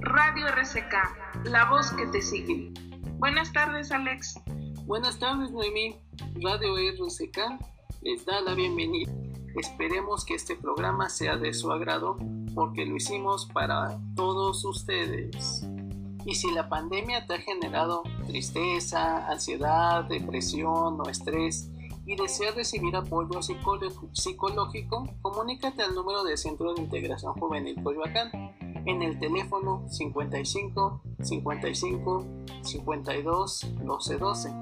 Radio RCK, la voz que te sigue. Buenas tardes, Alex. Buenas tardes, Noemí. Radio RCK les da la bienvenida. Esperemos que este programa sea de su agrado porque lo hicimos para todos ustedes. Y si la pandemia te ha generado tristeza, ansiedad, depresión o estrés y deseas recibir apoyo psicológico, comunícate al número de Centro de Integración Juvenil Coyoacán en el teléfono 55 55 52 12 12.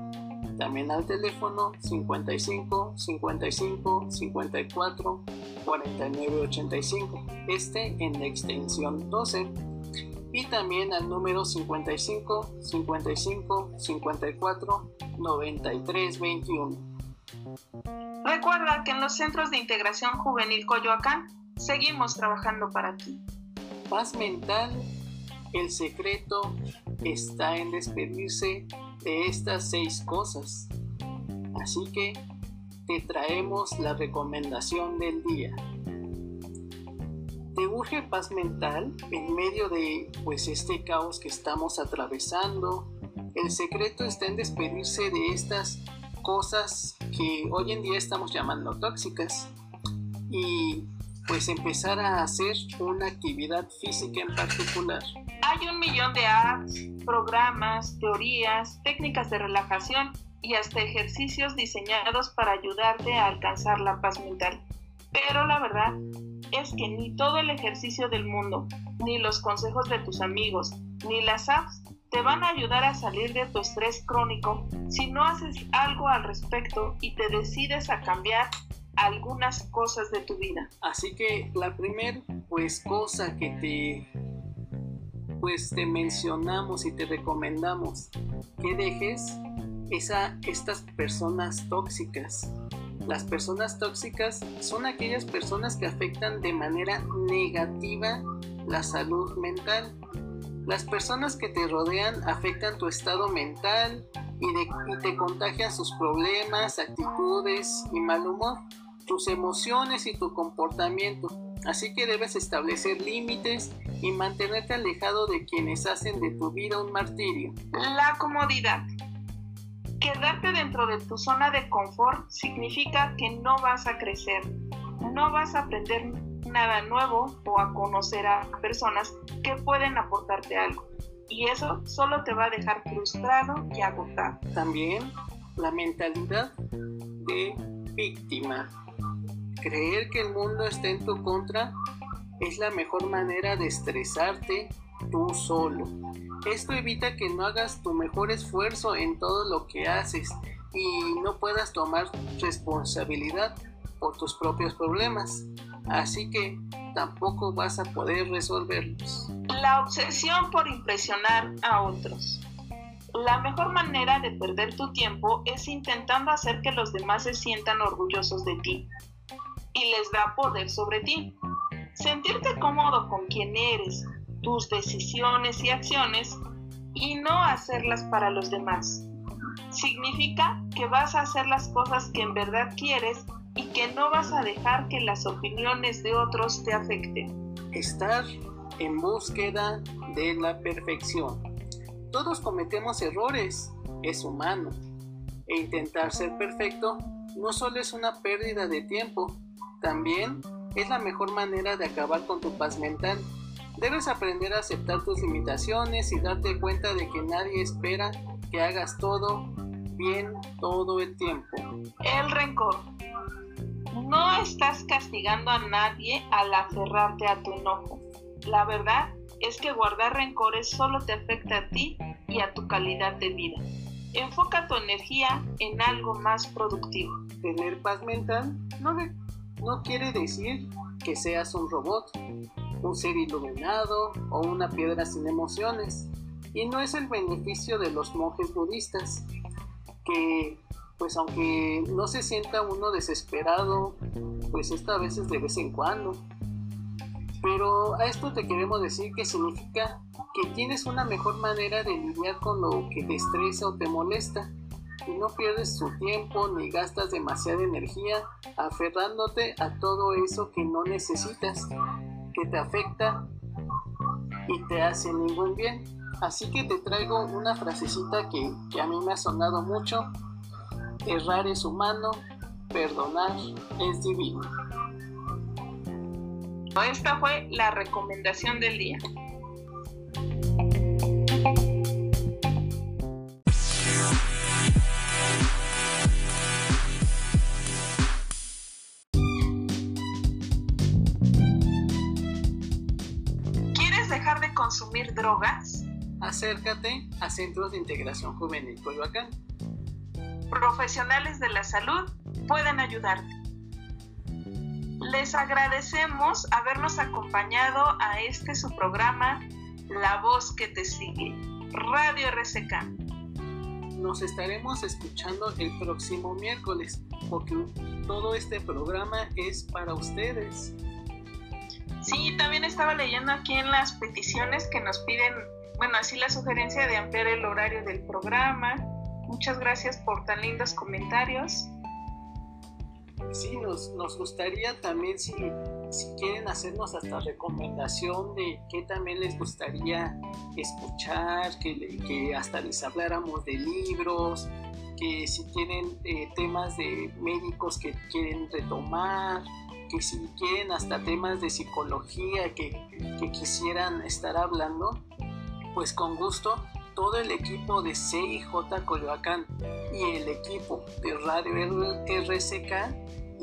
También al teléfono 55 55 54 49 85, este en la extensión 12. Y también al número 55 55 54 93 21. Recuerda que en los centros de integración juvenil Coyoacán seguimos trabajando para ti. Paz mental, el secreto está en despedirse de estas seis cosas. Así que te traemos la recomendación del día. ¿Te urge paz mental en medio de pues este caos que estamos atravesando? El secreto está en despedirse de estas cosas que hoy en día estamos llamando tóxicas y pues empezar a hacer una actividad física en particular. Hay un millón de apps, programas, teorías, técnicas de relajación y hasta ejercicios diseñados para ayudarte a alcanzar la paz mental. Pero la verdad es que ni todo el ejercicio del mundo, ni los consejos de tus amigos, ni las apps te van a ayudar a salir de tu estrés crónico si no haces algo al respecto y te decides a cambiar algunas cosas de tu vida. Así que la primera pues cosa que te pues te mencionamos y te recomendamos que dejes es a estas personas tóxicas. Las personas tóxicas son aquellas personas que afectan de manera negativa la salud mental las personas que te rodean afectan tu estado mental y, te contagian sus problemas, actitudes y mal humor, tus emociones y tu comportamiento. Así que debes establecer límites y mantenerte alejado de quienes hacen de tu vida un martirio. La comodidad. Quedarte dentro de tu zona de confort significa que no vas a crecer, no vas a aprender nada nuevo o a conocer a personas que pueden aportarte algo. Y eso solo te va a dejar frustrado y agotado. También la mentalidad de víctima. Creer que el mundo está en tu contra es la mejor manera de estresarte tú solo. Esto evita que no hagas tu mejor esfuerzo en todo lo que haces y no puedas tomar responsabilidad por tus propios problemas así que tampoco vas a poder resolverlos. La obsesión por impresionar a otros. La mejor manera de perder tu tiempo es intentando hacer que los demás se sientan orgullosos de ti y les da poder sobre ti. Sentirte cómodo con quien eres, tus decisiones y acciones y no hacerlas para los demás. Significa que vas a hacer las cosas que en verdad quieres y que no vas a dejar que las opiniones de otros te afecten. Estar en búsqueda de la perfección. Todos cometemos errores, es humano. E intentar ser perfecto no solo es una pérdida de tiempo, también es la mejor manera de acabar con tu paz mental. Debes aprender a aceptar tus limitaciones y darte cuenta de que nadie espera que hagas todo bien todo el tiempo. El rencor. No estás castigando a nadie al aferrarte a tu enojo. La verdad es que guardar rencores solo te afecta a ti y a tu calidad de vida. Enfoca tu energía en algo más productivo. Tener paz mental no, no quiere decir que seas un robot, un ser iluminado o una piedra sin emociones. Y no es el beneficio de los monjes budistas, que pues aunque no se sienta uno desesperado, pues esta a veces de vez en cuando. Pero a esto te queremos decir que significa que tienes una mejor manera de lidiar con lo que te estresa o te molesta y no pierdes tu tiempo ni gastas demasiada energía aferrándote a todo eso que no necesitas, que te afecta y te hace ningún bien. Así que te traigo una frasecita que, que a mí me ha sonado mucho. Errar es humano, perdonar es divino. Esta fue la recomendación del día. Consumir drogas? Acércate a Centros de Integración Juvenil Coyoacán. Profesionales de la salud pueden ayudarte. Les agradecemos habernos acompañado a este su programa La voz que te sigue, Radio RCK. Nos estaremos escuchando el próximo miércoles porque todo este programa es para ustedes. Sí, también estaba leyendo aquí en las peticiones que nos piden, bueno, así la sugerencia de ampliar el horario del programa. Muchas gracias por tan lindos comentarios. Sí, nos, gustaría también si, si quieren hacernos hasta recomendación de qué también les gustaría escuchar, que, que hasta les habláramos de libros, que si tienen eh, temas de médicos que quieren retomar, que si quieren hasta temas de psicología que, que quisieran estar hablando, pues con gusto todo el equipo de CIJ Coyoacán y el equipo de Radio RCK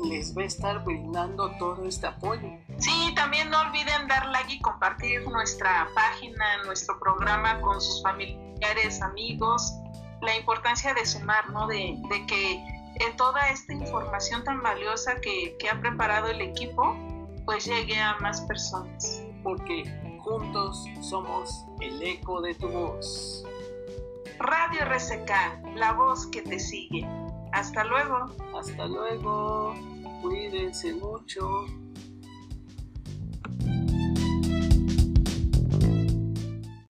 les va a estar brindando todo este apoyo. Sí, también no olviden dar like y compartir nuestra página, nuestro programa con sus familiares, amigos. La importancia de sumar, ¿no? De, de que en toda esta información tan valiosa que, que ha preparado el equipo, pues llegue a más personas. Porque juntos somos el eco de tu voz. Radio RCK, la voz que te sigue. Hasta luego. Hasta luego. Cuídense mucho.